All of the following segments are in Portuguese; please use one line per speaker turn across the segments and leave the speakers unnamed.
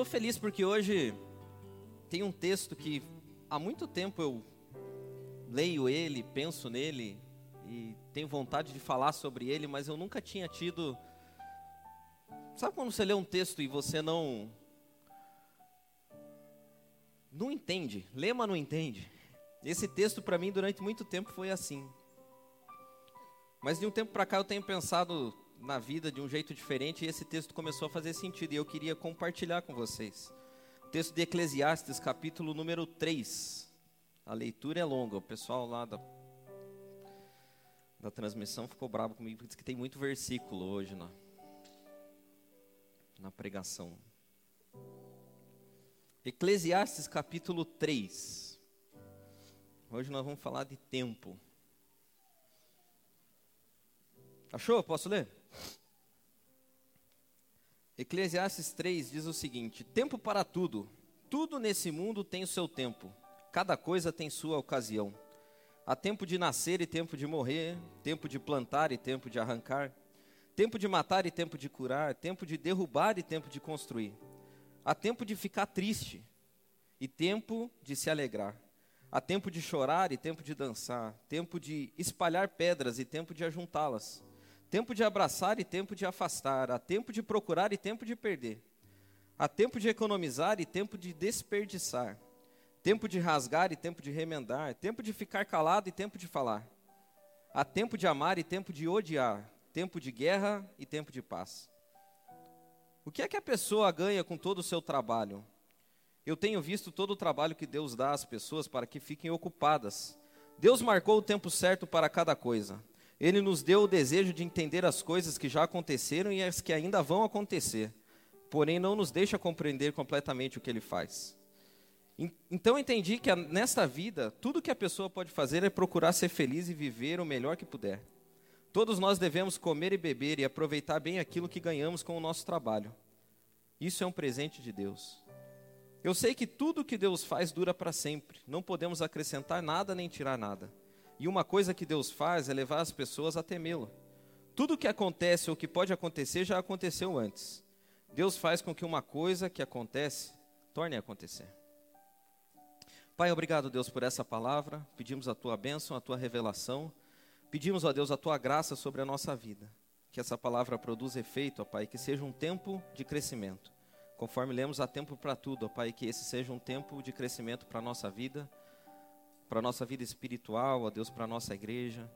estou feliz porque hoje tem um texto que há muito tempo eu leio ele, penso nele e tenho vontade de falar sobre ele, mas eu nunca tinha tido. Sabe quando você lê um texto e você não. Não entende, lê, mas não entende. Esse texto para mim durante muito tempo foi assim. Mas de um tempo para cá eu tenho pensado na vida de um jeito diferente e esse texto começou a fazer sentido e eu queria compartilhar com vocês. O texto de Eclesiastes, capítulo número 3. A leitura é longa, o pessoal lá da, da transmissão ficou bravo comigo porque disse que tem muito versículo hoje na, na pregação. Eclesiastes, capítulo 3. Hoje nós vamos falar de tempo. Achou? Posso ler? Eclesiastes 3 diz o seguinte: Tempo para tudo. Tudo nesse mundo tem o seu tempo. Cada coisa tem sua ocasião. Há tempo de nascer e tempo de morrer, tempo de plantar e tempo de arrancar, tempo de matar e tempo de curar, tempo de derrubar e tempo de construir. Há tempo de ficar triste e tempo de se alegrar. Há tempo de chorar e tempo de dançar, tempo de espalhar pedras e tempo de ajuntá-las tempo de abraçar e tempo de afastar, há tempo de procurar e tempo de perder, há tempo de economizar e tempo de desperdiçar, tempo de rasgar e tempo de remendar, tempo de ficar calado e tempo de falar, há tempo de amar e tempo de odiar, tempo de guerra e tempo de paz. O que é que a pessoa ganha com todo o seu trabalho? Eu tenho visto todo o trabalho que Deus dá às pessoas para que fiquem ocupadas. Deus marcou o tempo certo para cada coisa. Ele nos deu o desejo de entender as coisas que já aconteceram e as que ainda vão acontecer, porém não nos deixa compreender completamente o que ele faz. Então entendi que nesta vida, tudo que a pessoa pode fazer é procurar ser feliz e viver o melhor que puder. Todos nós devemos comer e beber e aproveitar bem aquilo que ganhamos com o nosso trabalho. Isso é um presente de Deus. Eu sei que tudo que Deus faz dura para sempre. Não podemos acrescentar nada nem tirar nada. E uma coisa que Deus faz é levar as pessoas a temê-lo. Tudo que acontece ou que pode acontecer já aconteceu antes. Deus faz com que uma coisa que acontece torne a acontecer. Pai, obrigado, Deus, por essa palavra. Pedimos a tua bênção, a tua revelação. Pedimos, ó Deus, a tua graça sobre a nossa vida. Que essa palavra produza efeito, ó Pai, que seja um tempo de crescimento. Conforme lemos, há tempo para tudo, ó Pai, que esse seja um tempo de crescimento para a nossa vida para a nossa vida espiritual, ó Deus, para a nossa igreja.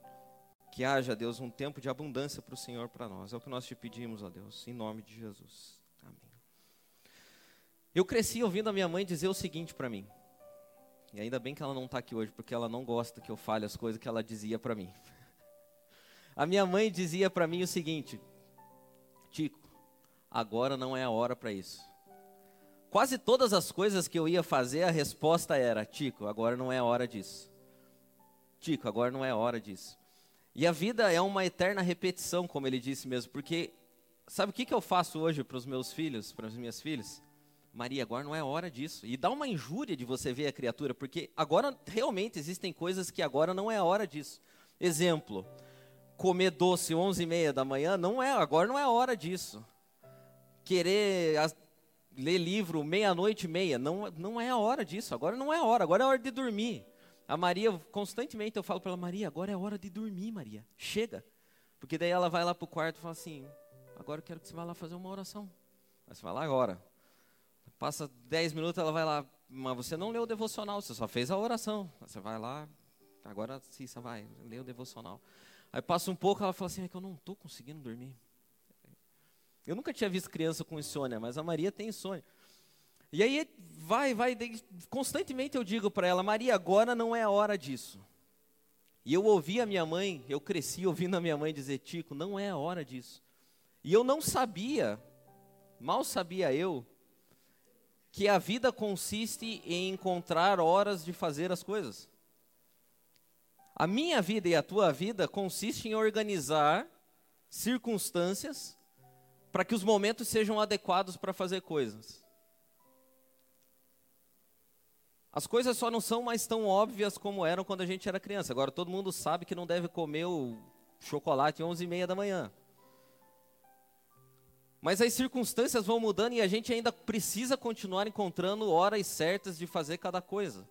Que haja, Deus, um tempo de abundância para o Senhor, para nós. É o que nós te pedimos, ó Deus, em nome de Jesus. Amém. Eu cresci ouvindo a minha mãe dizer o seguinte para mim. E ainda bem que ela não está aqui hoje, porque ela não gosta que eu fale as coisas que ela dizia para mim. A minha mãe dizia para mim o seguinte: Tico, agora não é a hora para isso. Quase todas as coisas que eu ia fazer, a resposta era: Tico, agora não é hora disso. Tico, agora não é hora disso. E a vida é uma eterna repetição, como ele disse mesmo, porque sabe o que, que eu faço hoje para os meus filhos, para as minhas filhas? Maria, agora não é hora disso. E dá uma injúria de você ver a criatura, porque agora realmente existem coisas que agora não é hora disso. Exemplo, comer doce 11 e meia da manhã, não é, agora não é hora disso. Querer ler livro meia-noite e meia. Não, não é a hora disso, agora não é a hora, agora é a hora de dormir. A Maria, constantemente eu falo para ela, Maria, agora é a hora de dormir, Maria. Chega. Porque daí ela vai lá para o quarto e fala assim, agora eu quero que você vá lá fazer uma oração. Você vai lá agora. Passa dez minutos, ela vai lá, mas você não leu o devocional, você só fez a oração. Você vai lá, agora sim, você vai, lê o devocional. Aí passa um pouco, ela fala assim, é que eu não estou conseguindo dormir. Eu nunca tinha visto criança com insônia, mas a Maria tem insônia. E aí vai, vai, constantemente eu digo para ela, Maria, agora não é a hora disso. E eu ouvi a minha mãe, eu cresci ouvindo a minha mãe dizer, Tico, não é a hora disso. E eu não sabia, mal sabia eu, que a vida consiste em encontrar horas de fazer as coisas. A minha vida e a tua vida consiste em organizar circunstâncias para que os momentos sejam adequados para fazer coisas. As coisas só não são mais tão óbvias como eram quando a gente era criança. Agora todo mundo sabe que não deve comer o chocolate às 11 e meia da manhã. Mas as circunstâncias vão mudando e a gente ainda precisa continuar encontrando horas certas de fazer cada coisa.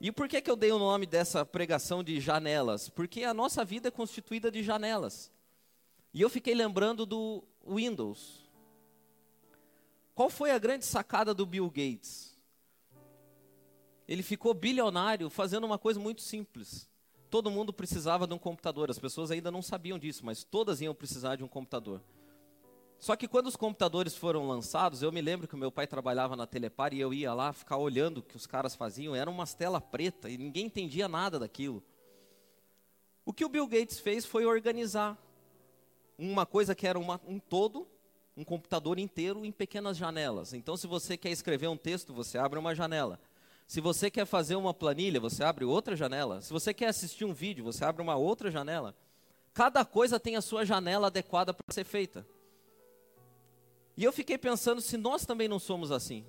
E por que, que eu dei o nome dessa pregação de janelas? Porque a nossa vida é constituída de janelas. E eu fiquei lembrando do Windows. Qual foi a grande sacada do Bill Gates? Ele ficou bilionário fazendo uma coisa muito simples. Todo mundo precisava de um computador. As pessoas ainda não sabiam disso, mas todas iam precisar de um computador. Só que quando os computadores foram lançados, eu me lembro que o meu pai trabalhava na Telepar e eu ia lá ficar olhando o que os caras faziam. Eram umas telas preta e ninguém entendia nada daquilo. O que o Bill Gates fez foi organizar uma coisa que era uma, um todo, um computador inteiro em pequenas janelas. Então, se você quer escrever um texto, você abre uma janela. Se você quer fazer uma planilha, você abre outra janela. Se você quer assistir um vídeo, você abre uma outra janela. Cada coisa tem a sua janela adequada para ser feita. E eu fiquei pensando se nós também não somos assim.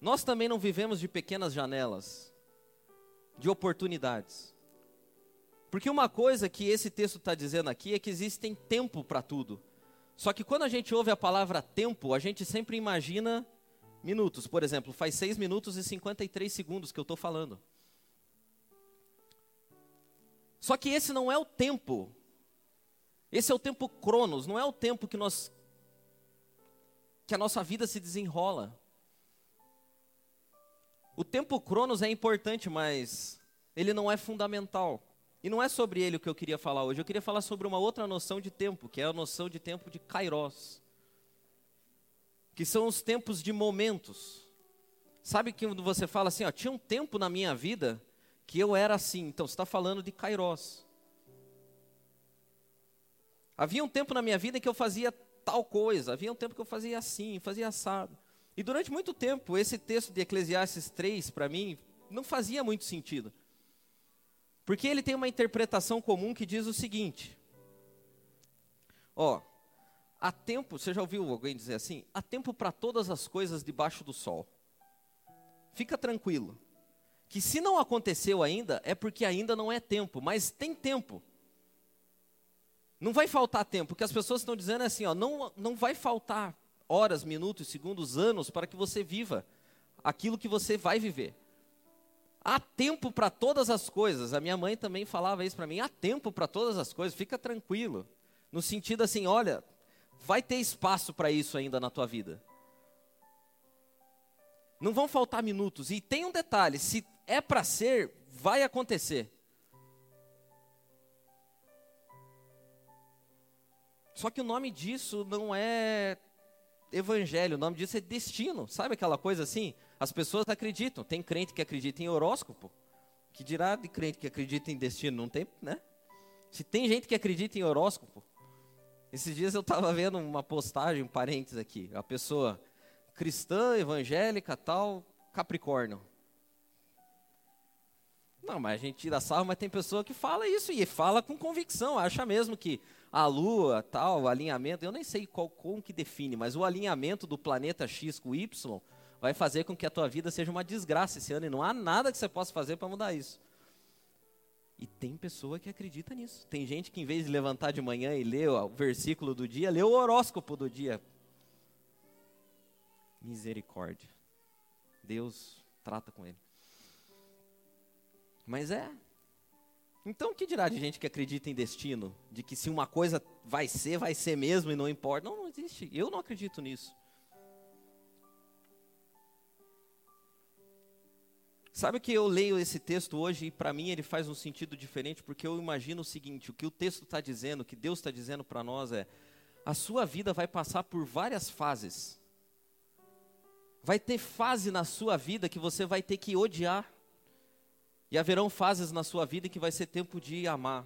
Nós também não vivemos de pequenas janelas, de oportunidades. Porque uma coisa que esse texto está dizendo aqui é que existem tempo para tudo. Só que quando a gente ouve a palavra tempo, a gente sempre imagina minutos. Por exemplo, faz 6 minutos e 53 segundos que eu estou falando. Só que esse não é o tempo. Esse é o tempo cronos, não é o tempo que nós que a nossa vida se desenrola. O tempo cronos é importante, mas ele não é fundamental. E não é sobre ele que eu queria falar hoje. Eu queria falar sobre uma outra noção de tempo, que é a noção de tempo de kairos. Que são os tempos de momentos. Sabe quando você fala assim, ó, tinha um tempo na minha vida que eu era assim. Então, você está falando de kairos. Havia um tempo na minha vida em que eu fazia tal coisa. Havia um tempo que eu fazia assim, fazia assado. E durante muito tempo, esse texto de Eclesiastes 3, para mim, não fazia muito sentido. Porque ele tem uma interpretação comum que diz o seguinte: Ó, há tempo, você já ouviu alguém dizer assim? Há tempo para todas as coisas debaixo do sol. Fica tranquilo. Que se não aconteceu ainda, é porque ainda não é tempo, mas tem tempo. Não vai faltar tempo, o que as pessoas estão dizendo é assim, ó, não, não vai faltar horas, minutos, segundos, anos para que você viva aquilo que você vai viver. Há tempo para todas as coisas. A minha mãe também falava isso para mim. Há tempo para todas as coisas. Fica tranquilo. No sentido assim, olha, vai ter espaço para isso ainda na tua vida. Não vão faltar minutos. E tem um detalhe: se é para ser, vai acontecer. Só que o nome disso não é evangelho, o nome disso é destino. Sabe aquela coisa assim? As pessoas acreditam. Tem crente que acredita em horóscopo. Que dirá de crente que acredita em destino? Não tem, né? Se tem gente que acredita em horóscopo. Esses dias eu estava vendo uma postagem, um parênteses aqui. A pessoa cristã, evangélica, tal, Capricórnio. Não, mas a gente tira sarro, mas tem pessoa que fala isso e fala com convicção, acha mesmo que a Lua, tal, o alinhamento, eu nem sei qual como que define, mas o alinhamento do planeta X com Y vai fazer com que a tua vida seja uma desgraça esse ano e não há nada que você possa fazer para mudar isso. E tem pessoa que acredita nisso. Tem gente que em vez de levantar de manhã e ler o versículo do dia, lê o horóscopo do dia. Misericórdia. Deus trata com ele. Mas é, então, o que dirá de gente que acredita em destino? De que se uma coisa vai ser, vai ser mesmo e não importa? Não, não existe. Eu não acredito nisso. Sabe que eu leio esse texto hoje e para mim ele faz um sentido diferente porque eu imagino o seguinte: o que o texto está dizendo, o que Deus está dizendo para nós é: a sua vida vai passar por várias fases. Vai ter fase na sua vida que você vai ter que odiar. E haverão fases na sua vida que vai ser tempo de amar.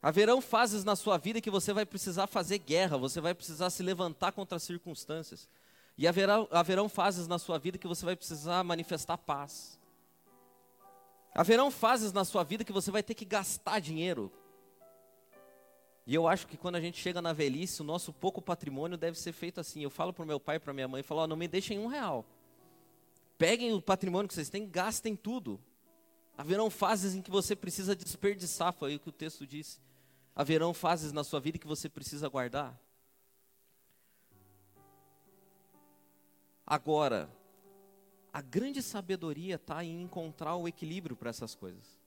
Haverão fases na sua vida que você vai precisar fazer guerra, você vai precisar se levantar contra as circunstâncias. E haverá, haverão fases na sua vida que você vai precisar manifestar paz. Haverão fases na sua vida que você vai ter que gastar dinheiro. E eu acho que quando a gente chega na velhice, o nosso pouco patrimônio deve ser feito assim. Eu falo para o meu pai e para minha mãe, falo, oh, não me deixem um real. Peguem o patrimônio que vocês têm, gastem tudo. Haverão fases em que você precisa desperdiçar, foi o que o texto disse. Haverão fases na sua vida que você precisa guardar. Agora, a grande sabedoria está em encontrar o equilíbrio para essas coisas.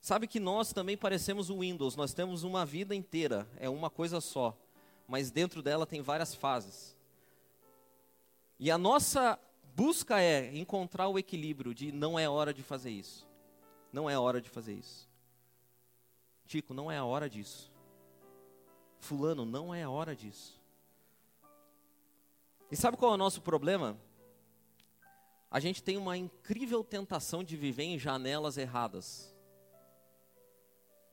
Sabe que nós também parecemos o Windows, nós temos uma vida inteira, é uma coisa só, mas dentro dela tem várias fases. E a nossa busca é encontrar o equilíbrio de não é hora de fazer isso. Não é hora de fazer isso. Tico, não é a hora disso. Fulano, não é a hora disso. E sabe qual é o nosso problema? A gente tem uma incrível tentação de viver em janelas erradas.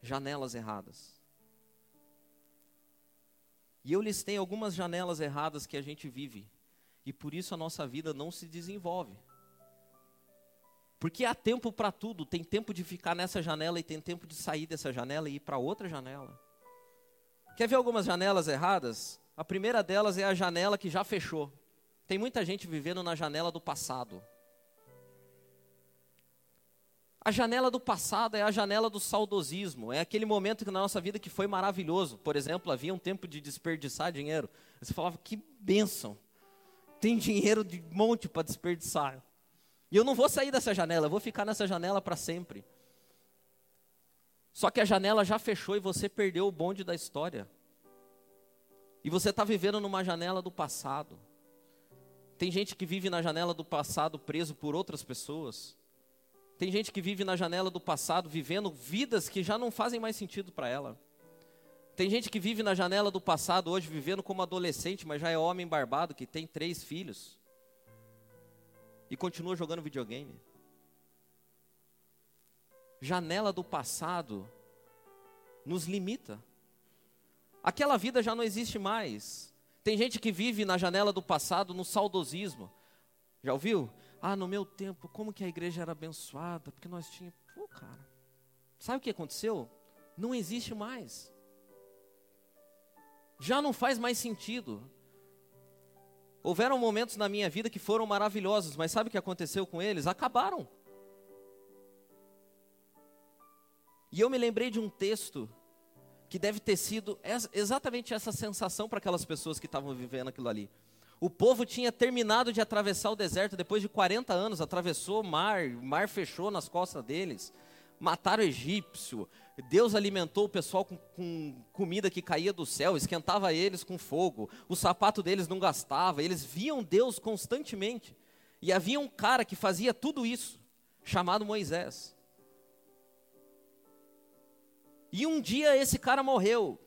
Janelas erradas. E eu listei algumas janelas erradas que a gente vive. E por isso a nossa vida não se desenvolve. Porque há tempo para tudo, tem tempo de ficar nessa janela e tem tempo de sair dessa janela e ir para outra janela. Quer ver algumas janelas erradas? A primeira delas é a janela que já fechou. Tem muita gente vivendo na janela do passado. A janela do passado é a janela do saudosismo, é aquele momento na nossa vida que foi maravilhoso. Por exemplo, havia um tempo de desperdiçar dinheiro. Você falava, que bênção, tem dinheiro de monte para desperdiçar. E eu não vou sair dessa janela, eu vou ficar nessa janela para sempre. Só que a janela já fechou e você perdeu o bonde da história. E você está vivendo numa janela do passado. Tem gente que vive na janela do passado preso por outras pessoas. Tem gente que vive na janela do passado vivendo vidas que já não fazem mais sentido para ela. Tem gente que vive na janela do passado hoje vivendo como adolescente, mas já é homem barbado que tem três filhos e continua jogando videogame. Janela do passado nos limita. Aquela vida já não existe mais. Tem gente que vive na janela do passado no saudosismo. Já ouviu? Ah, no meu tempo, como que a igreja era abençoada, porque nós tínhamos. Pô, cara. Sabe o que aconteceu? Não existe mais. Já não faz mais sentido. Houveram momentos na minha vida que foram maravilhosos, mas sabe o que aconteceu com eles? Acabaram. E eu me lembrei de um texto que deve ter sido exatamente essa sensação para aquelas pessoas que estavam vivendo aquilo ali. O povo tinha terminado de atravessar o deserto depois de 40 anos, atravessou o mar, o mar fechou nas costas deles, mataram o egípcio, Deus alimentou o pessoal com, com, comida que caía do céu, esquentava eles com fogo, o sapato deles não gastava, eles viam Deus constantemente. E havia um cara que fazia tudo isso, chamado Moisés. E um dia esse cara morreu.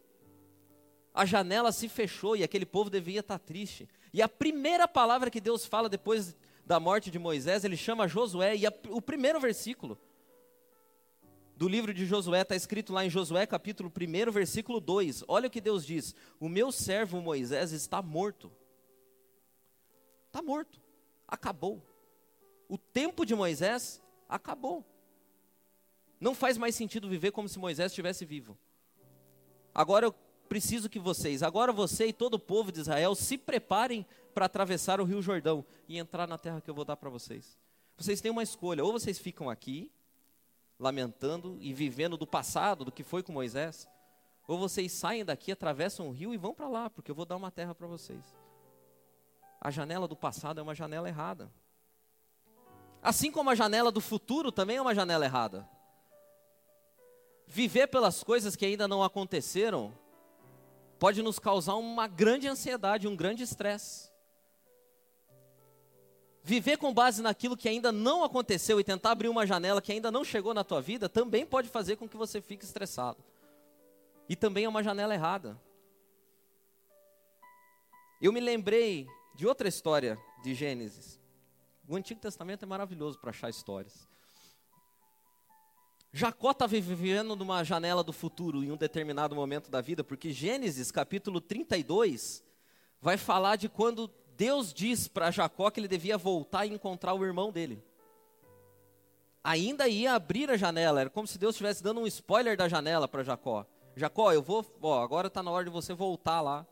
A janela se fechou e aquele povo devia estar triste. E a primeira palavra que Deus fala depois da morte de Moisés, ele chama Josué, e a, o primeiro versículo do livro de Josué está escrito lá em Josué capítulo 1, versículo 2. Olha o que Deus diz: O meu servo Moisés está morto. Está morto. Acabou. O tempo de Moisés acabou. Não faz mais sentido viver como se Moisés estivesse vivo. Agora eu preciso que vocês, agora você e todo o povo de Israel se preparem para atravessar o Rio Jordão e entrar na terra que eu vou dar para vocês. Vocês têm uma escolha, ou vocês ficam aqui lamentando e vivendo do passado, do que foi com Moisés, ou vocês saem daqui, atravessam o rio e vão para lá, porque eu vou dar uma terra para vocês. A janela do passado é uma janela errada. Assim como a janela do futuro também é uma janela errada. Viver pelas coisas que ainda não aconteceram pode nos causar uma grande ansiedade, um grande estresse. Viver com base naquilo que ainda não aconteceu e tentar abrir uma janela que ainda não chegou na tua vida também pode fazer com que você fique estressado. E também é uma janela errada. Eu me lembrei de outra história de Gênesis. O Antigo Testamento é maravilhoso para achar histórias. Jacó estava vivendo numa janela do futuro em um determinado momento da vida, porque Gênesis capítulo 32 vai falar de quando Deus diz para Jacó que ele devia voltar e encontrar o irmão dele. Ainda ia abrir a janela, era como se Deus estivesse dando um spoiler da janela para Jacó. Jacó, eu vou, ó, agora está na hora de você voltar lá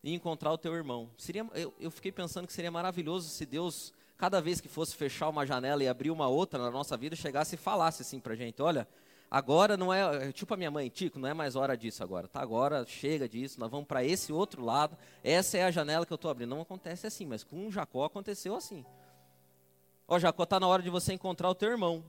e encontrar o teu irmão. Seria, eu, eu fiquei pensando que seria maravilhoso se Deus cada vez que fosse fechar uma janela e abrir uma outra na nossa vida, chegasse e falasse assim para a gente: olha, agora não é, tipo a minha mãe, Tico, não é mais hora disso agora, tá? Agora chega disso, nós vamos para esse outro lado, essa é a janela que eu estou abrindo. Não acontece assim, mas com Jacó aconteceu assim. Ó, Jacó, está na hora de você encontrar o teu irmão.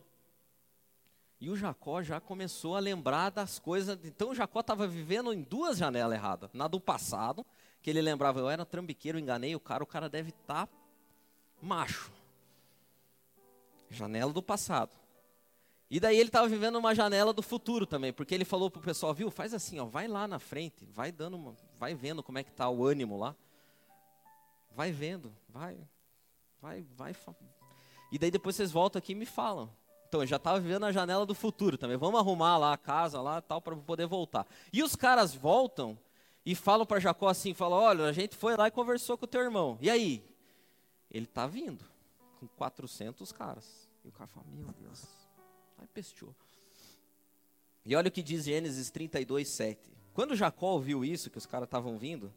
E o Jacó já começou a lembrar das coisas. Então o Jacó estava vivendo em duas janelas erradas. Na do passado, que ele lembrava, eu era trambiqueiro, enganei o cara, o cara deve estar tá macho. Janela do passado. E daí ele estava vivendo uma janela do futuro também, porque ele falou pro pessoal, viu, faz assim, ó, vai lá na frente, vai dando, uma, vai vendo como é que tá o ânimo lá. Vai vendo, vai, vai, vai. E daí depois vocês voltam aqui e me falam. Então, eu já estava vivendo a janela do futuro também. Vamos arrumar lá a casa lá tal para poder voltar. E os caras voltam e falam para Jacó assim, falam: "Olha, a gente foi lá e conversou com o teu irmão. E aí? Ele está vindo com 400 caras." E o cara fala: "Meu Deus." Aí pesteou. E olha o que diz Gênesis 32, 7. Quando Jacó ouviu isso, que os caras estavam vindo,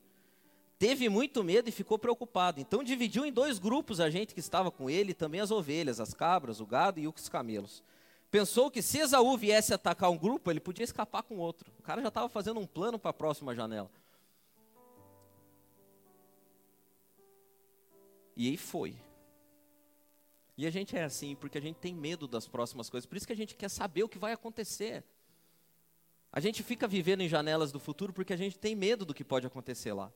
teve muito medo e ficou preocupado. Então dividiu em dois grupos a gente que estava com ele, também as ovelhas, as cabras, o gado e os camelos. Pensou que se Esaú viesse atacar um grupo, ele podia escapar com outro. O cara já estava fazendo um plano para a próxima janela. E aí foi. E a gente é assim, porque a gente tem medo das próximas coisas. Por isso que a gente quer saber o que vai acontecer. A gente fica vivendo em janelas do futuro porque a gente tem medo do que pode acontecer lá.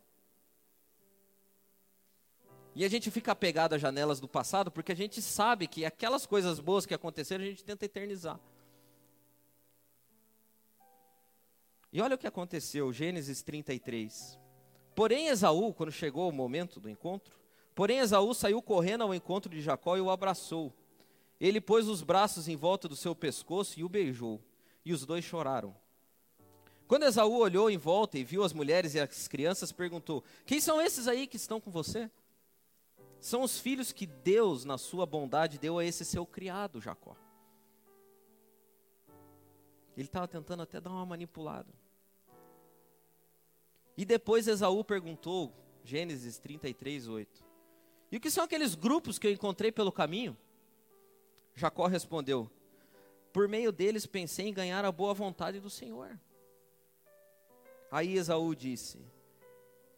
E a gente fica apegado às janelas do passado porque a gente sabe que aquelas coisas boas que aconteceram a gente tenta eternizar. E olha o que aconteceu, Gênesis 33. Porém, Esaú, quando chegou o momento do encontro, porém Esaú saiu correndo ao encontro de Jacó e o abraçou. Ele pôs os braços em volta do seu pescoço e o beijou. E os dois choraram. Quando Esaú olhou em volta e viu as mulheres e as crianças, perguntou: Quem são esses aí que estão com você? são os filhos que Deus, na sua bondade, deu a esse seu criado, Jacó. Ele estava tentando até dar uma manipulada. E depois Esaú perguntou, Gênesis 33, 8: E o que são aqueles grupos que eu encontrei pelo caminho? Jacó respondeu: Por meio deles pensei em ganhar a boa vontade do Senhor. Aí Esaú disse: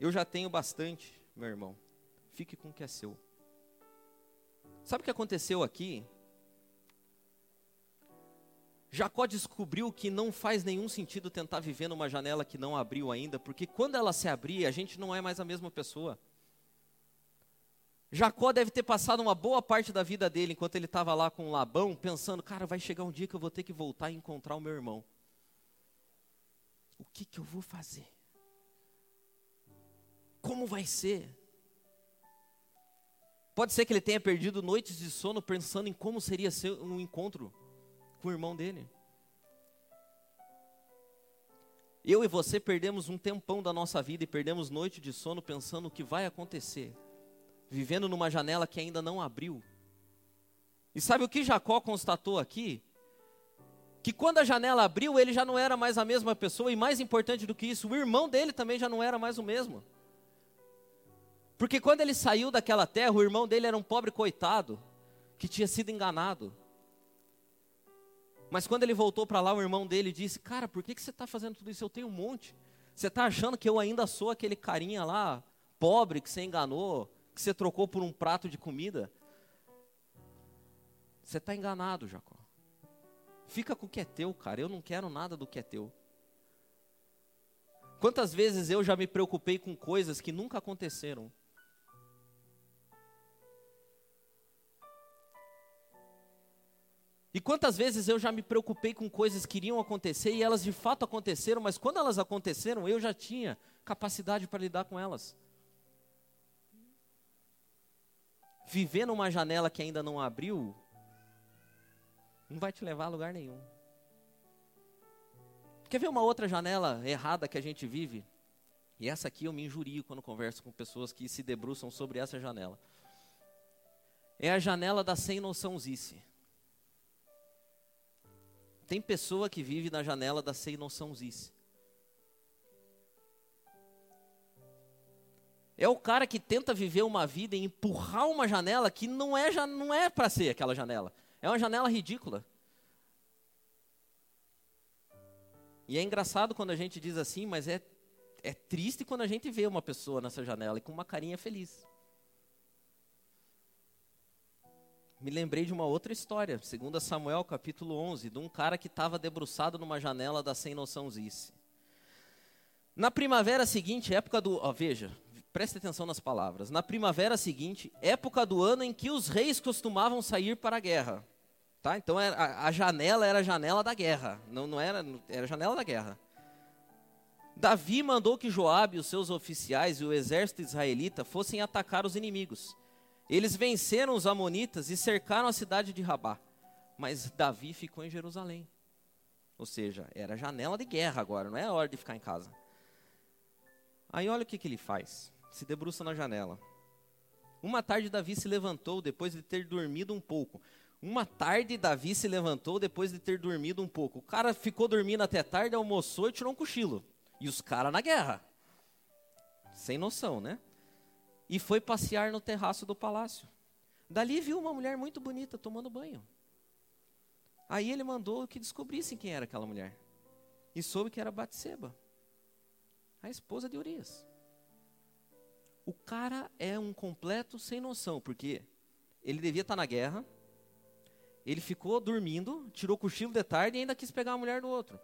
Eu já tenho bastante, meu irmão fique com o que é seu. Sabe o que aconteceu aqui? Jacó descobriu que não faz nenhum sentido tentar viver numa janela que não abriu ainda, porque quando ela se abrir, a gente não é mais a mesma pessoa. Jacó deve ter passado uma boa parte da vida dele, enquanto ele estava lá com Labão, pensando: cara, vai chegar um dia que eu vou ter que voltar e encontrar o meu irmão. O que, que eu vou fazer? Como vai ser? Pode ser que ele tenha perdido noites de sono pensando em como seria ser um encontro com o irmão dele. Eu e você perdemos um tempão da nossa vida e perdemos noite de sono pensando o que vai acontecer, vivendo numa janela que ainda não abriu. E sabe o que Jacó constatou aqui? Que quando a janela abriu, ele já não era mais a mesma pessoa, e mais importante do que isso, o irmão dele também já não era mais o mesmo. Porque quando ele saiu daquela terra, o irmão dele era um pobre coitado, que tinha sido enganado. Mas quando ele voltou para lá, o irmão dele disse: Cara, por que, que você está fazendo tudo isso? Eu tenho um monte. Você está achando que eu ainda sou aquele carinha lá, pobre, que você enganou, que você trocou por um prato de comida? Você está enganado, Jacó. Fica com o que é teu, cara. Eu não quero nada do que é teu. Quantas vezes eu já me preocupei com coisas que nunca aconteceram? E quantas vezes eu já me preocupei com coisas que iriam acontecer e elas de fato aconteceram, mas quando elas aconteceram, eu já tinha capacidade para lidar com elas. Viver numa janela que ainda não abriu, não vai te levar a lugar nenhum. Quer ver uma outra janela errada que a gente vive? E essa aqui eu me injurio quando converso com pessoas que se debruçam sobre essa janela. É a janela da sem noçãozice. Tem pessoa que vive na janela da sem noçãozice. É o cara que tenta viver uma vida e empurrar uma janela que não é, não é para ser aquela janela. É uma janela ridícula. E é engraçado quando a gente diz assim, mas é, é triste quando a gente vê uma pessoa nessa janela e com uma carinha feliz. Me lembrei de uma outra história, segundo Samuel capítulo 11, de um cara que estava debruçado numa janela da sem noçãozice. Na primavera seguinte, época do, ó, veja, preste atenção nas palavras. Na primavera seguinte, época do ano em que os reis costumavam sair para a guerra. Tá? Então a, janela era a janela da guerra, não, não era, era a janela da guerra. Davi mandou que Joabe, os seus oficiais e o exército israelita fossem atacar os inimigos. Eles venceram os amonitas e cercaram a cidade de Rabá. Mas Davi ficou em Jerusalém. Ou seja, era janela de guerra agora, não é hora de ficar em casa. Aí olha o que, que ele faz. Se debruça na janela. Uma tarde Davi se levantou depois de ter dormido um pouco. Uma tarde, Davi se levantou depois de ter dormido um pouco. O cara ficou dormindo até tarde, almoçou e tirou um cochilo. E os caras na guerra. Sem noção, né? E foi passear no terraço do palácio. Dali viu uma mulher muito bonita tomando banho. Aí ele mandou que descobrissem quem era aquela mulher. E soube que era Batseba, a esposa de Urias. O cara é um completo sem noção, porque ele devia estar na guerra, ele ficou dormindo, tirou cochilo de tarde e ainda quis pegar a mulher do outro.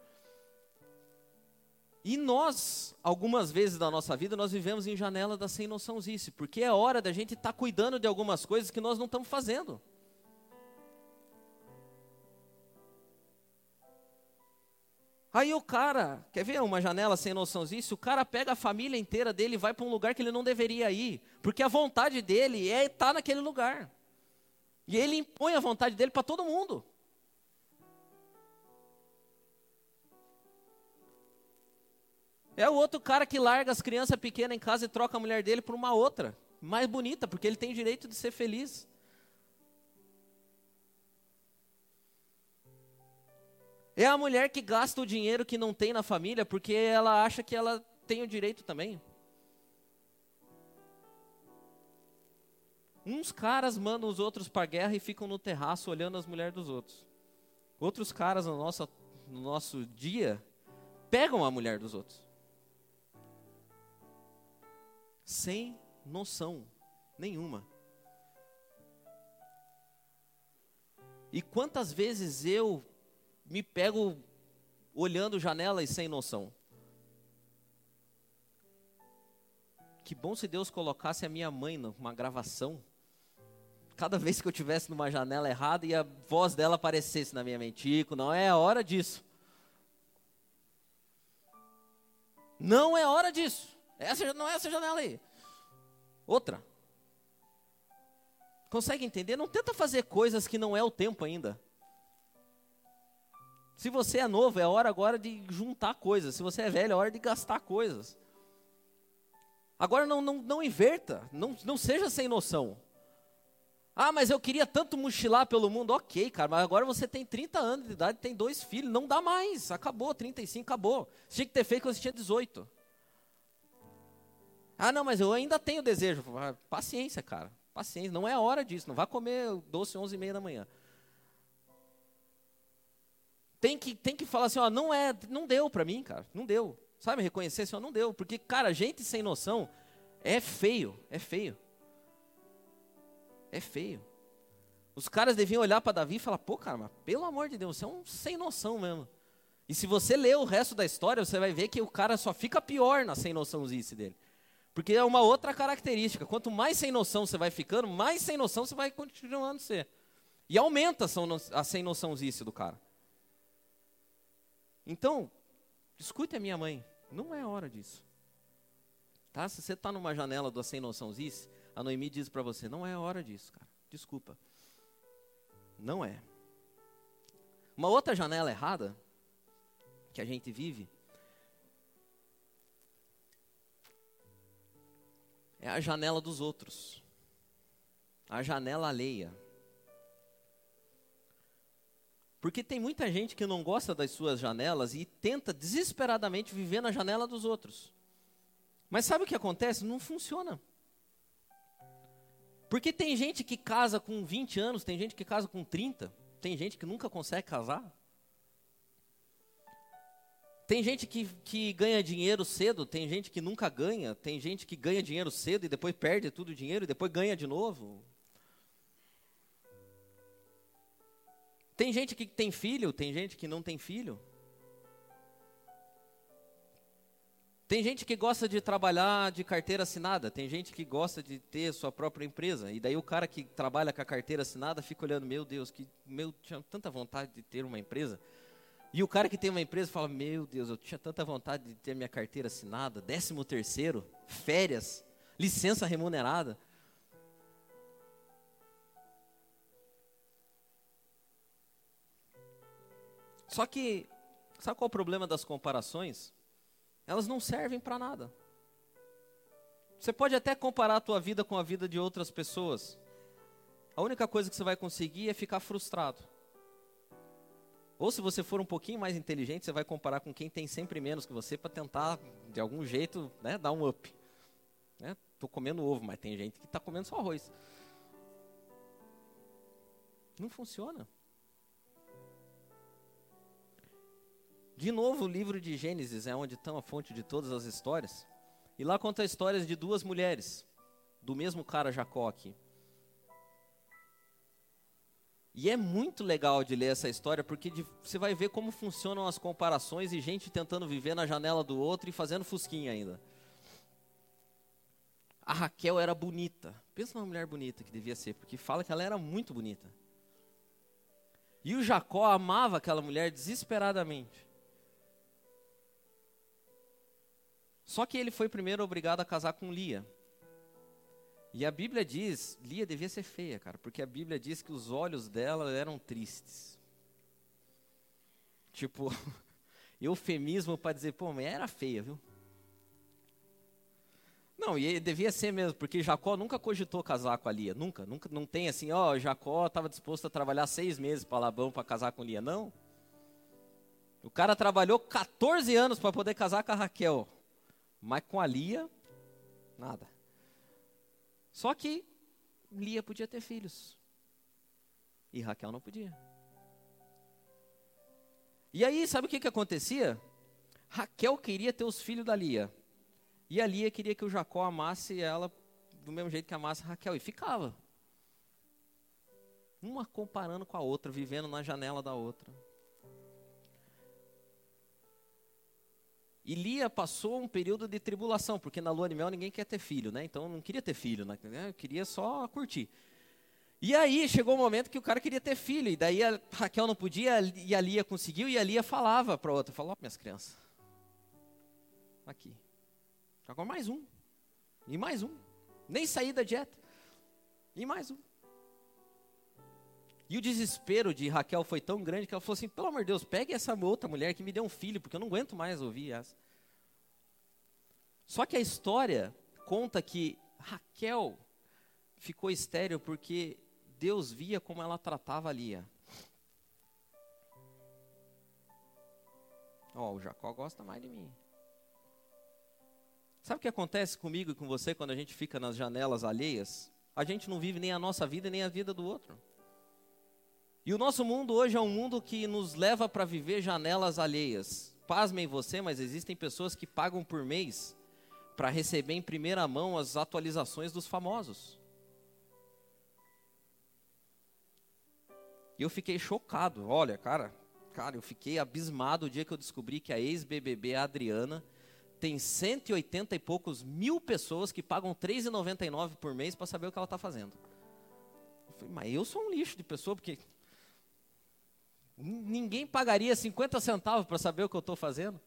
E nós, algumas vezes da nossa vida, nós vivemos em janela da sem noçãozice, porque é hora da gente estar tá cuidando de algumas coisas que nós não estamos fazendo. Aí o cara, quer ver uma janela sem noçãozice? O cara pega a família inteira dele e vai para um lugar que ele não deveria ir, porque a vontade dele é estar tá naquele lugar. E ele impõe a vontade dele para todo mundo. É o outro cara que larga as crianças pequenas em casa e troca a mulher dele por uma outra, mais bonita, porque ele tem direito de ser feliz. É a mulher que gasta o dinheiro que não tem na família porque ela acha que ela tem o direito também. Uns caras mandam os outros para guerra e ficam no terraço olhando as mulheres dos outros. Outros caras no nosso, no nosso dia pegam a mulher dos outros. Sem noção nenhuma. E quantas vezes eu me pego olhando janelas sem noção? Que bom se Deus colocasse a minha mãe numa gravação cada vez que eu tivesse numa janela errada e a voz dela aparecesse na minha mente, Chico, não é hora disso. Não é hora disso. Essa não é essa janela aí. Outra. Consegue entender? Não tenta fazer coisas que não é o tempo ainda. Se você é novo, é hora agora de juntar coisas. Se você é velho, é hora de gastar coisas. Agora não, não, não inverta, não, não seja sem noção. Ah, mas eu queria tanto mochilar pelo mundo. Ok, cara, mas agora você tem 30 anos de idade, tem dois filhos, não dá mais. Acabou, 35, acabou. Você tinha que ter feito quando você tinha 18. Ah, não, mas eu ainda tenho desejo. Ah, paciência, cara. Paciência, não é a hora disso. Não vá comer doce 11 e meia da manhã. Tem que, tem que falar assim, ó, não é, não deu para mim, cara, não deu. Sabe, reconhecer assim, ó, não deu. Porque, cara, gente sem noção é feio, é feio. É feio. Os caras deviam olhar para Davi e falar: pô, cara, mas pelo amor de Deus, você é um sem noção mesmo. E se você ler o resto da história, você vai ver que o cara só fica pior na sem noçãozice dele. Porque é uma outra característica. Quanto mais sem noção você vai ficando, mais sem noção você vai continuando a ser. E aumenta a sem noçãozice do cara. Então, escute a minha mãe. Não é hora disso. Tá? Se você está numa janela do sem noçãozice, a Noemi diz para você: não é hora disso, cara. Desculpa. Não é. Uma outra janela errada que a gente vive é a janela dos outros. A janela alheia. Porque tem muita gente que não gosta das suas janelas e tenta desesperadamente viver na janela dos outros. Mas sabe o que acontece? Não funciona. Porque tem gente que casa com 20 anos, tem gente que casa com 30, tem gente que nunca consegue casar. Tem gente que, que ganha dinheiro cedo, tem gente que nunca ganha, tem gente que ganha dinheiro cedo e depois perde tudo o dinheiro e depois ganha de novo. Tem gente que tem filho, tem gente que não tem filho. Tem gente que gosta de trabalhar de carteira assinada, tem gente que gosta de ter sua própria empresa. E daí o cara que trabalha com a carteira assinada fica olhando, meu Deus, que meu tinha tanta vontade de ter uma empresa. E o cara que tem uma empresa fala, meu Deus, eu tinha tanta vontade de ter minha carteira assinada, décimo terceiro, férias, licença remunerada. Só que, sabe qual é o problema das comparações? Elas não servem para nada. Você pode até comparar a tua vida com a vida de outras pessoas. A única coisa que você vai conseguir é ficar frustrado. Ou se você for um pouquinho mais inteligente, você vai comparar com quem tem sempre menos que você para tentar, de algum jeito, né, dar um up. Estou né? comendo ovo, mas tem gente que está comendo só arroz. Não funciona. De novo, o livro de Gênesis é onde está a fonte de todas as histórias. E lá conta histórias de duas mulheres, do mesmo cara Jacó aqui. E é muito legal de ler essa história, porque de, você vai ver como funcionam as comparações e gente tentando viver na janela do outro e fazendo fusquinha ainda. A Raquel era bonita. Pensa numa mulher bonita que devia ser, porque fala que ela era muito bonita. E o Jacó amava aquela mulher desesperadamente. Só que ele foi primeiro obrigado a casar com Lia. E a Bíblia diz, Lia devia ser feia, cara, porque a Bíblia diz que os olhos dela eram tristes. Tipo, eufemismo para dizer, pô, mas era feia, viu? Não, e devia ser mesmo, porque Jacó nunca cogitou casar com a Lia, nunca, nunca, não tem assim, ó, Jacó estava disposto a trabalhar seis meses para Labão para casar com Lia, não. O cara trabalhou 14 anos para poder casar com a Raquel. Mas com a Lia, nada. Só que Lia podia ter filhos. E Raquel não podia. E aí, sabe o que, que acontecia? Raquel queria ter os filhos da Lia. E a Lia queria que o Jacó amasse ela do mesmo jeito que amasse Raquel. E ficava. Uma comparando com a outra, vivendo na janela da outra. E Lia passou um período de tribulação, porque na lua de mel ninguém quer ter filho, né? Então não queria ter filho, né? queria só curtir. E aí chegou o um momento que o cara queria ter filho, e daí a Raquel não podia, e a Lia conseguiu, e a Lia falava para outra, falou, oh, minhas crianças, aqui, agora mais um, e mais um, nem saí da dieta, e mais um. E o desespero de Raquel foi tão grande que ela falou assim: pelo amor de Deus, pegue essa outra mulher que me deu um filho, porque eu não aguento mais ouvir essa. Só que a história conta que Raquel ficou estéril porque Deus via como ela tratava Lia. Ó, oh, o Jacó gosta mais de mim. Sabe o que acontece comigo e com você quando a gente fica nas janelas alheias? A gente não vive nem a nossa vida nem a vida do outro. E o nosso mundo hoje é um mundo que nos leva para viver janelas alheias. Pasmem você, mas existem pessoas que pagam por mês para receber em primeira mão as atualizações dos famosos. E eu fiquei chocado. Olha, cara, cara, eu fiquei abismado o dia que eu descobri que a ex-BBB Adriana tem 180 e poucos mil pessoas que pagam R$ 3,99 por mês para saber o que ela está fazendo. Eu falei, mas eu sou um lixo de pessoa, porque Ninguém pagaria 50 centavos para saber o que eu estou fazendo.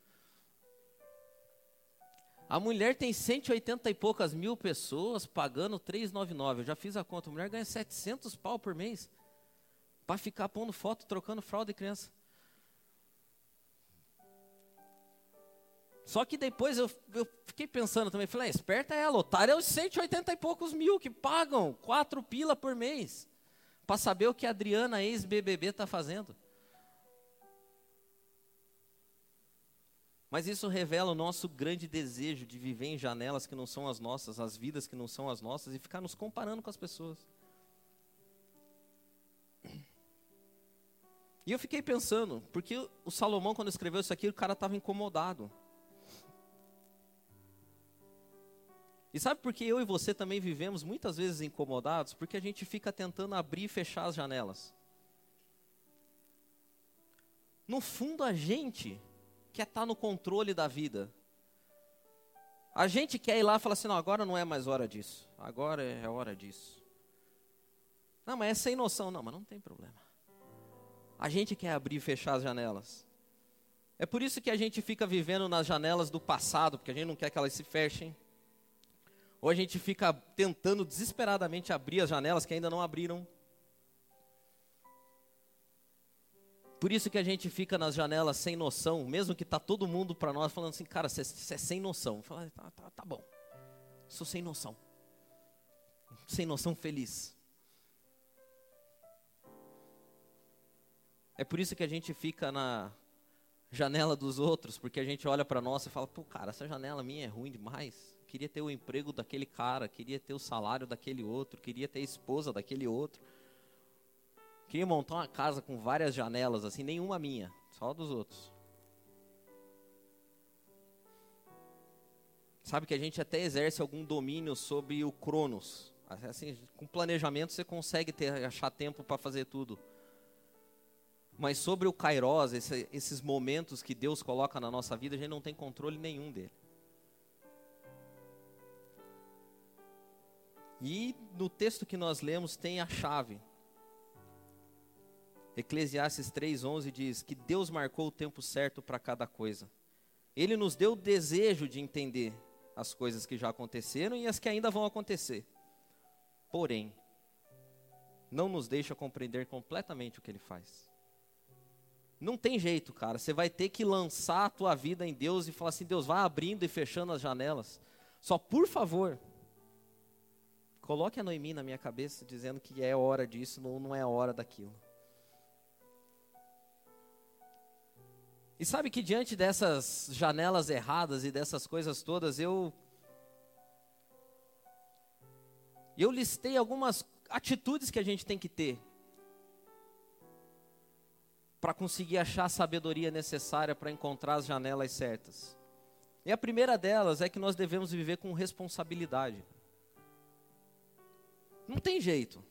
A mulher tem 180 e poucas mil pessoas pagando 399. Eu já fiz a conta. A mulher ganha 700 pau por mês para ficar pondo foto, trocando fralda de criança. Só que depois eu, eu fiquei pensando também, falei, ah, esperta é ela, otária é os 180 e poucos mil que pagam 4 pila por mês para saber o que a Adriana, ex-BBB, está fazendo. Mas isso revela o nosso grande desejo de viver em janelas que não são as nossas, as vidas que não são as nossas e ficar nos comparando com as pessoas. E eu fiquei pensando, porque o Salomão, quando escreveu isso aqui, o cara estava incomodado. E sabe por que eu e você também vivemos muitas vezes incomodados? Porque a gente fica tentando abrir e fechar as janelas. No fundo, a gente quer estar tá no controle da vida. A gente quer ir lá e falar assim: não, agora não é mais hora disso. Agora é hora disso. Não, mas é sem noção. Não, mas não tem problema. A gente quer abrir e fechar as janelas. É por isso que a gente fica vivendo nas janelas do passado, porque a gente não quer que elas se fechem. Ou a gente fica tentando desesperadamente abrir as janelas que ainda não abriram. Por isso que a gente fica nas janelas sem noção, mesmo que tá todo mundo para nós falando assim, cara, você é sem noção. Fala, tá, tá, tá bom, sou sem noção, sem noção feliz. É por isso que a gente fica na janela dos outros, porque a gente olha para nós e fala, pô, cara, essa janela minha é ruim demais. Queria ter o emprego daquele cara, queria ter o salário daquele outro, queria ter a esposa daquele outro. Queria montar uma casa com várias janelas, assim, nenhuma minha, só dos outros. Sabe que a gente até exerce algum domínio sobre o Cronos. Assim, com planejamento você consegue ter, achar tempo para fazer tudo. Mas sobre o Kairos, esse, esses momentos que Deus coloca na nossa vida, a gente não tem controle nenhum dele. E no texto que nós lemos tem a chave. Eclesiastes 3:11 diz que Deus marcou o tempo certo para cada coisa. Ele nos deu o desejo de entender as coisas que já aconteceram e as que ainda vão acontecer. Porém, não nos deixa compreender completamente o que ele faz. Não tem jeito, cara. Você vai ter que lançar a tua vida em Deus e falar assim: Deus, vá abrindo e fechando as janelas. Só por favor, coloque a Noemi na minha cabeça dizendo que é hora disso, não, não é hora daquilo. E sabe que diante dessas janelas erradas e dessas coisas todas, eu. Eu listei algumas atitudes que a gente tem que ter para conseguir achar a sabedoria necessária para encontrar as janelas certas. E a primeira delas é que nós devemos viver com responsabilidade. Não tem jeito.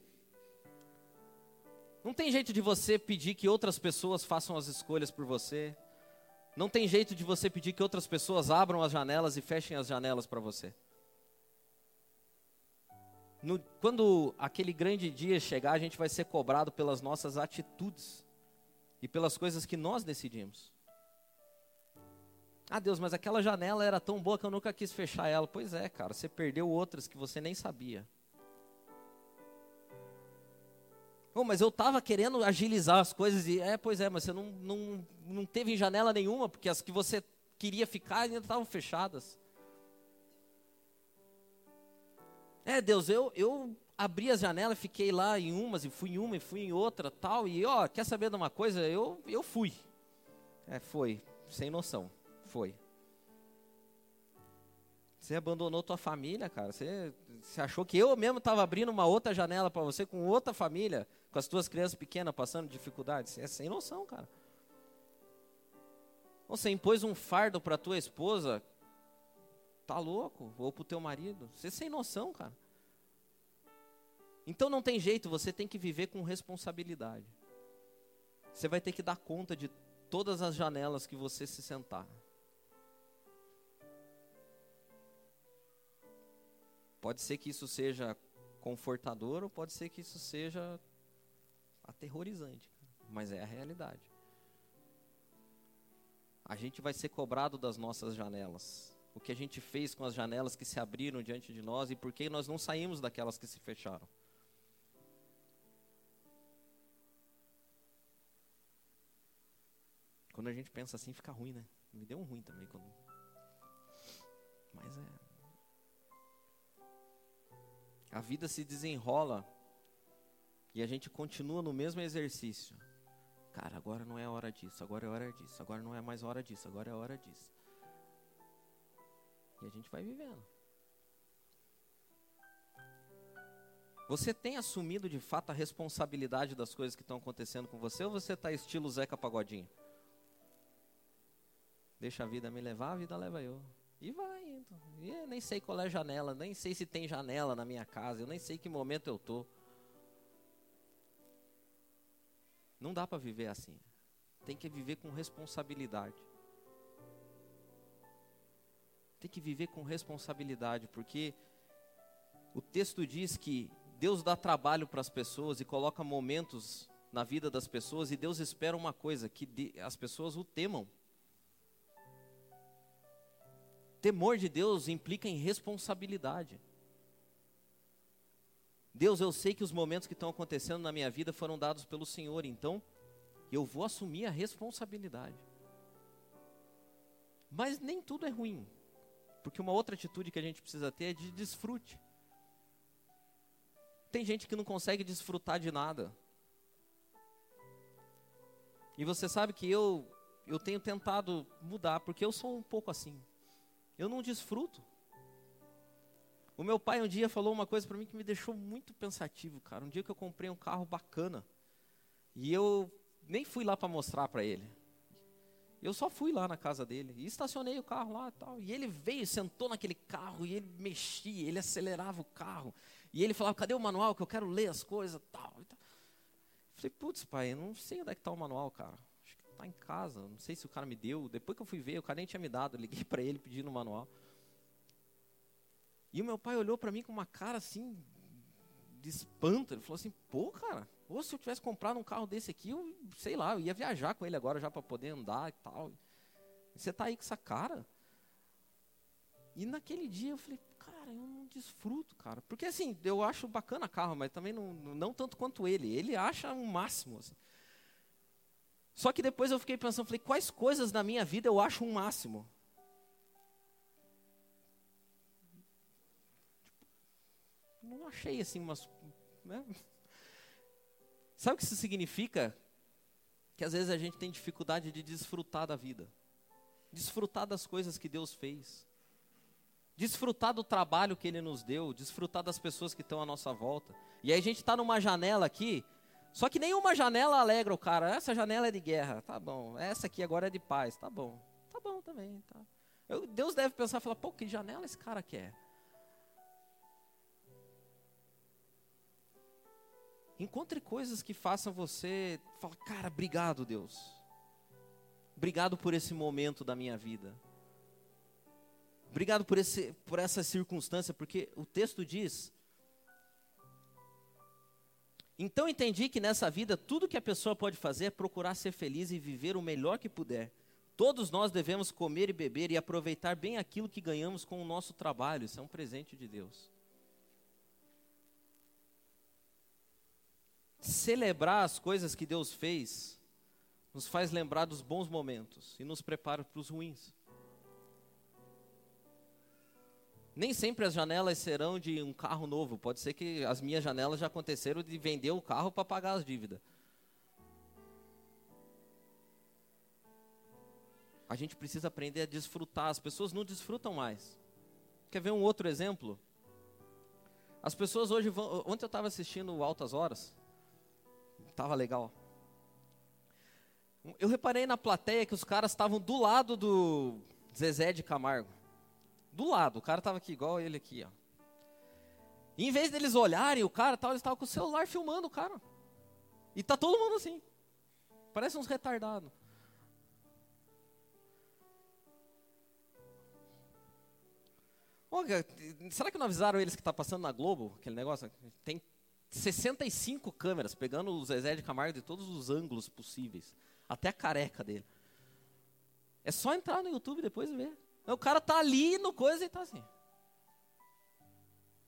Não tem jeito de você pedir que outras pessoas façam as escolhas por você. Não tem jeito de você pedir que outras pessoas abram as janelas e fechem as janelas para você. No, quando aquele grande dia chegar, a gente vai ser cobrado pelas nossas atitudes e pelas coisas que nós decidimos. Ah, Deus, mas aquela janela era tão boa que eu nunca quis fechar ela. Pois é, cara, você perdeu outras que você nem sabia. Oh, mas eu estava querendo agilizar as coisas e é, pois é, mas você não, não, não teve janela nenhuma, porque as que você queria ficar ainda estavam fechadas. É, Deus, eu, eu abri as janelas, fiquei lá em umas, e fui em uma, e fui em outra, tal, e ó, quer saber de uma coisa? Eu, eu fui. É, foi, sem noção, foi. Você abandonou tua família, cara, você, você achou que eu mesmo estava abrindo uma outra janela para você com outra família, com as tuas crianças pequenas passando dificuldades? É sem noção, cara. Você impôs um fardo para tua esposa, tá louco? Ou para o teu marido? Você é sem noção, cara. Então não tem jeito, você tem que viver com responsabilidade. Você vai ter que dar conta de todas as janelas que você se sentar. Pode ser que isso seja confortador ou pode ser que isso seja aterrorizante, mas é a realidade. A gente vai ser cobrado das nossas janelas. O que a gente fez com as janelas que se abriram diante de nós e por que nós não saímos daquelas que se fecharam. Quando a gente pensa assim, fica ruim, né? Me deu um ruim também. Quando... Mas é. A vida se desenrola e a gente continua no mesmo exercício. Cara, agora não é hora disso, agora é hora disso, agora não é mais hora disso, agora é hora disso. E a gente vai vivendo. Você tem assumido de fato a responsabilidade das coisas que estão acontecendo com você ou você está estilo Zeca Pagodinho? Deixa a vida me levar, a vida leva eu. E vai indo. E eu nem sei qual é a janela, nem sei se tem janela na minha casa, eu nem sei que momento eu tô. Não dá para viver assim. Tem que viver com responsabilidade. Tem que viver com responsabilidade, porque o texto diz que Deus dá trabalho para as pessoas e coloca momentos na vida das pessoas e Deus espera uma coisa, que as pessoas o temam. Temor de Deus implica em responsabilidade. Deus, eu sei que os momentos que estão acontecendo na minha vida foram dados pelo Senhor, então eu vou assumir a responsabilidade. Mas nem tudo é ruim, porque uma outra atitude que a gente precisa ter é de desfrute. Tem gente que não consegue desfrutar de nada. E você sabe que eu eu tenho tentado mudar, porque eu sou um pouco assim. Eu não desfruto. O meu pai um dia falou uma coisa para mim que me deixou muito pensativo, cara. Um dia que eu comprei um carro bacana e eu nem fui lá para mostrar para ele. Eu só fui lá na casa dele e estacionei o carro lá e tal. E ele veio, sentou naquele carro e ele mexia, ele acelerava o carro. E ele falava: "Cadê o manual que eu quero ler as coisas, tal". E tal. Falei: "Putz, pai, eu não sei onde é que tá o manual, cara tá em casa, não sei se o cara me deu. Depois que eu fui ver, o cara nem tinha me dado. Eu liguei para ele pedindo o manual. E o meu pai olhou para mim com uma cara assim de espanto. Ele falou assim: "Pô, cara, ou se eu tivesse comprado um carro desse aqui, eu sei lá, eu ia viajar com ele agora já para poder andar e tal. Você tá aí com essa cara?" E naquele dia eu falei: "Cara, eu não desfruto, cara. Porque assim, eu acho bacana carro, mas também não, não tanto quanto ele. Ele acha um máximo assim. Só que depois eu fiquei pensando, falei, quais coisas na minha vida eu acho um máximo? Não achei assim umas. Né? Sabe o que isso significa? Que às vezes a gente tem dificuldade de desfrutar da vida, desfrutar das coisas que Deus fez, desfrutar do trabalho que Ele nos deu, desfrutar das pessoas que estão à nossa volta. E aí a gente está numa janela aqui só que nenhuma janela alegra o cara. Essa janela é de guerra, tá bom. Essa aqui agora é de paz, tá bom. Tá bom também, tá. Eu, Deus deve pensar e falar, pô, que janela esse cara quer? Encontre coisas que façam você falar, cara, obrigado, Deus. Obrigado por esse momento da minha vida. Obrigado por, esse, por essa circunstância, porque o texto diz então entendi que nessa vida tudo que a pessoa pode fazer é procurar ser feliz e viver o melhor que puder. Todos nós devemos comer e beber e aproveitar bem aquilo que ganhamos com o nosso trabalho. Isso é um presente de Deus. Celebrar as coisas que Deus fez nos faz lembrar dos bons momentos e nos prepara para os ruins. Nem sempre as janelas serão de um carro novo. Pode ser que as minhas janelas já aconteceram de vender o carro para pagar as dívidas. A gente precisa aprender a desfrutar. As pessoas não desfrutam mais. Quer ver um outro exemplo? As pessoas hoje vão. Ontem eu estava assistindo Altas Horas. Tava legal. Eu reparei na plateia que os caras estavam do lado do Zezé de Camargo. Do lado, o cara estava aqui, igual ele aqui, ó. E em vez deles olharem o cara, tal, eles estavam com o celular filmando o cara. E tá todo mundo assim. Parece uns retardados. Será que não avisaram eles que está passando na Globo, aquele negócio? Tem 65 câmeras pegando o Zezé de Camargo de todos os ângulos possíveis. Até a careca dele. É só entrar no YouTube depois e ver. O cara tá ali no coisa e tá assim.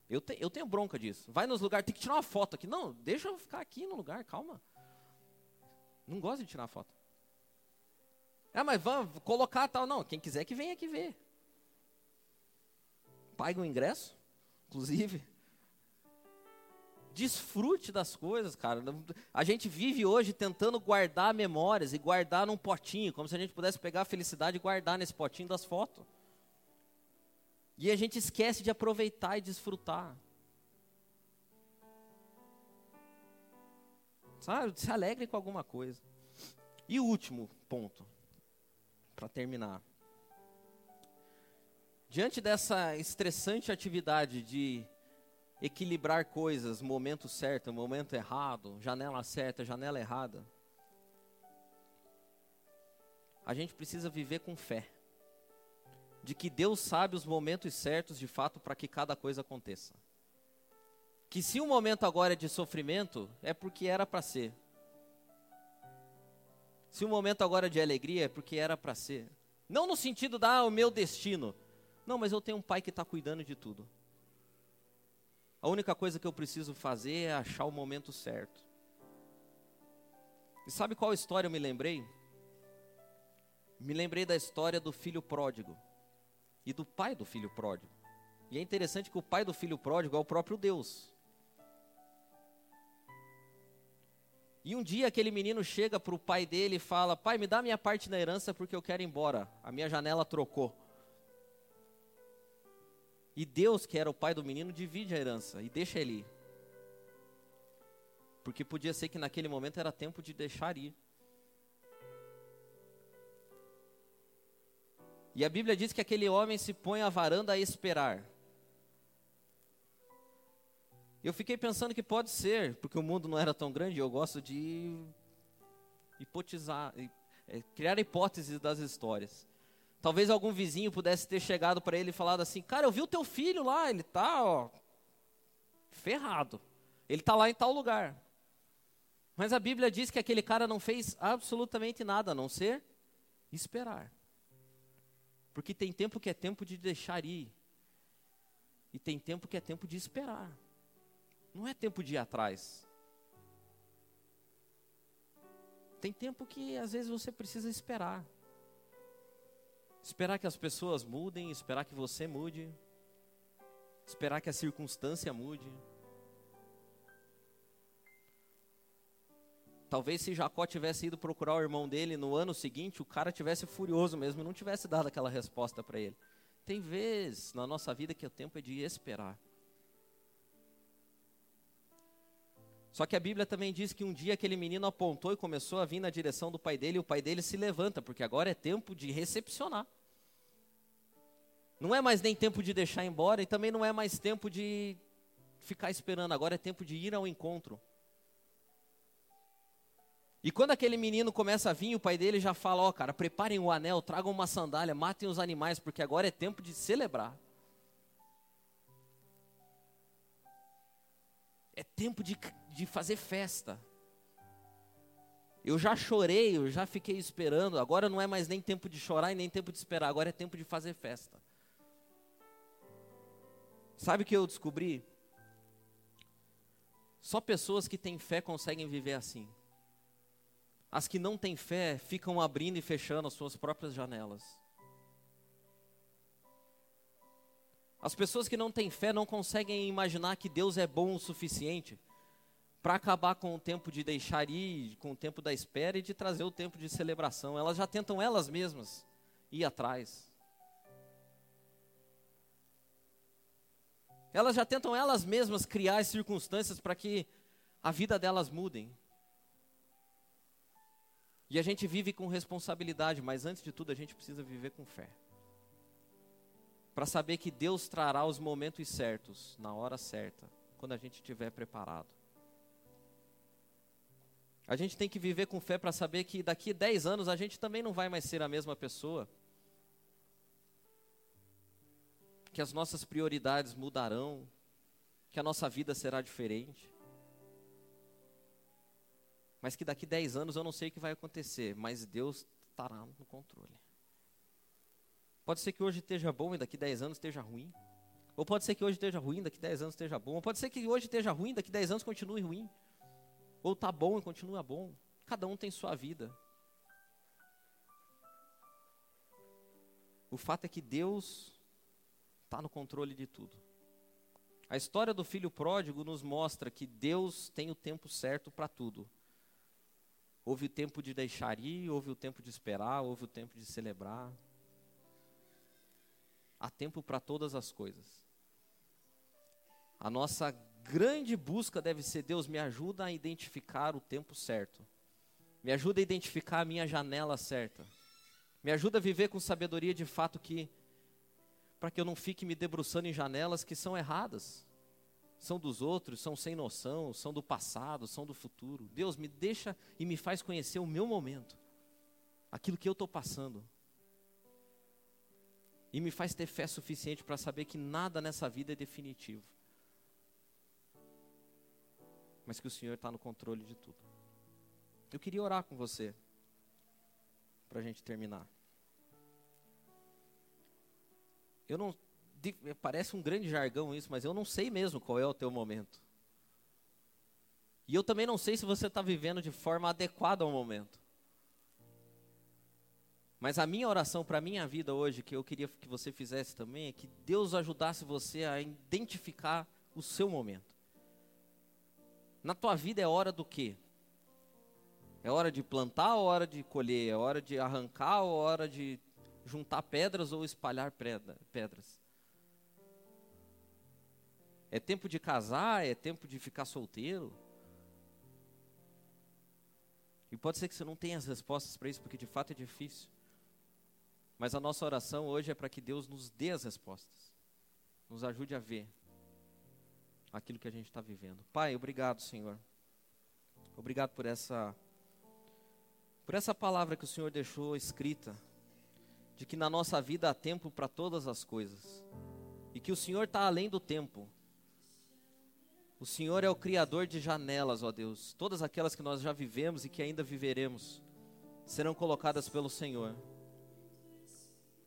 Eu, te, eu tenho bronca disso. Vai nos lugares, tem que tirar uma foto aqui. Não, deixa eu ficar aqui no lugar, calma. Não gosto de tirar foto. Ah, mas vamos colocar tal. Não, quem quiser que venha aqui ver. Pague o ingresso, inclusive. Desfrute das coisas, cara. A gente vive hoje tentando guardar memórias e guardar num potinho, como se a gente pudesse pegar a felicidade e guardar nesse potinho das fotos. E a gente esquece de aproveitar e desfrutar. Sabe? Se alegre com alguma coisa. E o último ponto, para terminar. Diante dessa estressante atividade de equilibrar coisas, momento certo, momento errado, janela certa, janela errada, a gente precisa viver com fé. De que Deus sabe os momentos certos de fato para que cada coisa aconteça. Que se o momento agora é de sofrimento, é porque era para ser. Se o momento agora é de alegria, é porque era para ser. Não no sentido da, ah, o meu destino. Não, mas eu tenho um pai que está cuidando de tudo. A única coisa que eu preciso fazer é achar o momento certo. E sabe qual história eu me lembrei? Me lembrei da história do filho pródigo e do pai do filho pródigo. E é interessante que o pai do filho pródigo é o próprio Deus. E um dia aquele menino chega para o pai dele e fala: Pai, me dá minha parte na herança porque eu quero ir embora. A minha janela trocou. E Deus, que era o pai do menino, divide a herança e deixa ele ir. Porque podia ser que naquele momento era tempo de deixar ir. E a Bíblia diz que aquele homem se põe à varanda a esperar. Eu fiquei pensando que pode ser, porque o mundo não era tão grande, eu gosto de hipotizar, é, criar hipóteses das histórias. Talvez algum vizinho pudesse ter chegado para ele e falado assim: Cara, eu vi o teu filho lá, ele tá, ferrado. Ele tá lá em tal lugar. Mas a Bíblia diz que aquele cara não fez absolutamente nada a não ser esperar. Porque tem tempo que é tempo de deixar ir. E tem tempo que é tempo de esperar. Não é tempo de ir atrás. Tem tempo que às vezes você precisa esperar. Esperar que as pessoas mudem, esperar que você mude, esperar que a circunstância mude. Talvez se Jacó tivesse ido procurar o irmão dele no ano seguinte, o cara tivesse furioso mesmo e não tivesse dado aquela resposta para ele. Tem vezes na nossa vida que o tempo é de esperar. Só que a Bíblia também diz que um dia aquele menino apontou e começou a vir na direção do pai dele, e o pai dele se levanta, porque agora é tempo de recepcionar. Não é mais nem tempo de deixar embora e também não é mais tempo de ficar esperando, agora é tempo de ir ao encontro. E quando aquele menino começa a vir, o pai dele já fala: Ó, oh, cara, preparem o anel, tragam uma sandália, matem os animais, porque agora é tempo de celebrar. É tempo de, de fazer festa. Eu já chorei, eu já fiquei esperando. Agora não é mais nem tempo de chorar e nem tempo de esperar. Agora é tempo de fazer festa. Sabe o que eu descobri? Só pessoas que têm fé conseguem viver assim. As que não têm fé ficam abrindo e fechando as suas próprias janelas. As pessoas que não têm fé não conseguem imaginar que Deus é bom o suficiente para acabar com o tempo de deixar ir, com o tempo da espera e de trazer o tempo de celebração. Elas já tentam elas mesmas ir atrás. Elas já tentam elas mesmas criar as circunstâncias para que a vida delas mudem. E a gente vive com responsabilidade, mas antes de tudo a gente precisa viver com fé. Para saber que Deus trará os momentos certos, na hora certa, quando a gente estiver preparado. A gente tem que viver com fé para saber que daqui a 10 anos a gente também não vai mais ser a mesma pessoa. Que as nossas prioridades mudarão, que a nossa vida será diferente mas que daqui 10 anos eu não sei o que vai acontecer, mas Deus estará no controle. Pode ser que hoje esteja bom e daqui 10 anos esteja ruim. Ou pode ser que hoje esteja ruim, daqui 10 anos esteja bom. Ou pode ser que hoje esteja ruim, daqui 10 anos continue ruim. Ou está bom e continua bom. Cada um tem sua vida. O fato é que Deus está no controle de tudo. A história do filho pródigo nos mostra que Deus tem o tempo certo para tudo. Houve o tempo de deixar ir, houve o tempo de esperar, houve o tempo de celebrar. Há tempo para todas as coisas. A nossa grande busca deve ser: Deus, me ajuda a identificar o tempo certo, me ajuda a identificar a minha janela certa, me ajuda a viver com sabedoria de fato que, para que eu não fique me debruçando em janelas que são erradas, são dos outros, são sem noção, são do passado, são do futuro. Deus, me deixa e me faz conhecer o meu momento, aquilo que eu estou passando. E me faz ter fé suficiente para saber que nada nessa vida é definitivo. Mas que o Senhor está no controle de tudo. Eu queria orar com você, para a gente terminar. Eu não. Parece um grande jargão isso, mas eu não sei mesmo qual é o teu momento. E eu também não sei se você está vivendo de forma adequada ao momento. Mas a minha oração para a minha vida hoje, que eu queria que você fizesse também, é que Deus ajudasse você a identificar o seu momento. Na tua vida é hora do quê? É hora de plantar ou hora de colher? É hora de arrancar ou hora de juntar pedras ou espalhar pedras? É tempo de casar? É tempo de ficar solteiro? E pode ser que você não tenha as respostas para isso, porque de fato é difícil. Mas a nossa oração hoje é para que Deus nos dê as respostas, nos ajude a ver aquilo que a gente está vivendo. Pai, obrigado, Senhor. Obrigado por essa por essa palavra que o Senhor deixou escrita, de que na nossa vida há tempo para todas as coisas e que o Senhor está além do tempo. O Senhor é o Criador de janelas, ó Deus. Todas aquelas que nós já vivemos e que ainda viveremos serão colocadas pelo Senhor.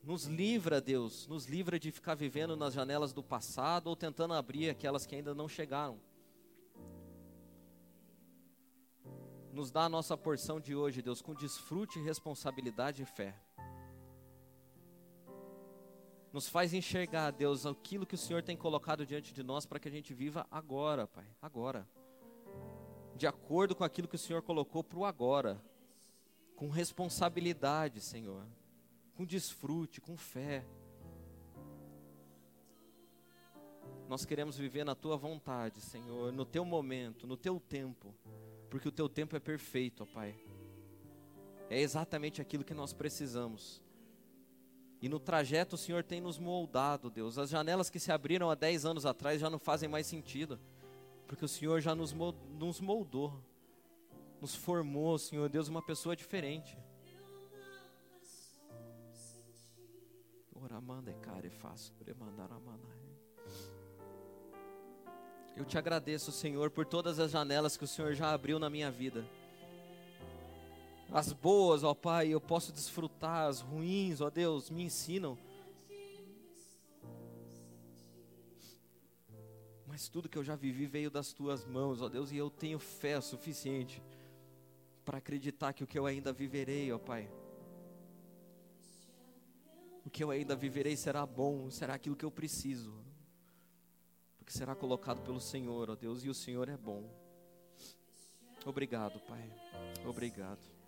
Nos livra, Deus, nos livra de ficar vivendo nas janelas do passado ou tentando abrir aquelas que ainda não chegaram. Nos dá a nossa porção de hoje, Deus, com desfrute, responsabilidade e fé. Nos faz enxergar, Deus, aquilo que o Senhor tem colocado diante de nós para que a gente viva agora, Pai, agora. De acordo com aquilo que o Senhor colocou para o agora. Com responsabilidade, Senhor com desfrute, com fé. Nós queremos viver na tua vontade, Senhor, no teu momento, no teu tempo, porque o teu tempo é perfeito, ó Pai. É exatamente aquilo que nós precisamos. E no trajeto o Senhor tem nos moldado, Deus. As janelas que se abriram há 10 anos atrás já não fazem mais sentido, porque o Senhor já nos moldou, nos formou, Senhor Deus, uma pessoa diferente. Eu te agradeço, Senhor, por todas as janelas que o Senhor já abriu na minha vida. As boas, ó Pai, eu posso desfrutar, as ruins, ó Deus, me ensinam. Mas tudo que eu já vivi veio das tuas mãos, ó Deus, e eu tenho fé suficiente para acreditar que o que eu ainda viverei, ó Pai, o que eu ainda viverei será bom, será aquilo que eu preciso. Porque será colocado pelo Senhor, ó Deus, e o Senhor é bom. Obrigado, Pai. Obrigado.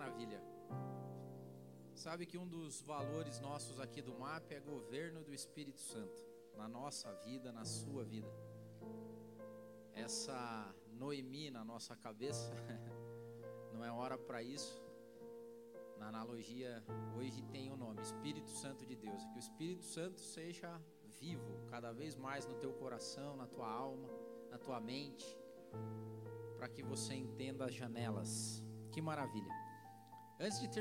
Maravilha. Sabe que um dos valores nossos aqui do MAP é governo do Espírito Santo na nossa vida, na sua vida. Essa Noemi na nossa cabeça não é hora para isso. Na analogia, hoje tem o nome Espírito Santo de Deus. Que o Espírito Santo seja vivo cada vez mais no teu coração, na tua alma, na tua mente, para que você entenda as janelas. Que maravilha. Antes de ter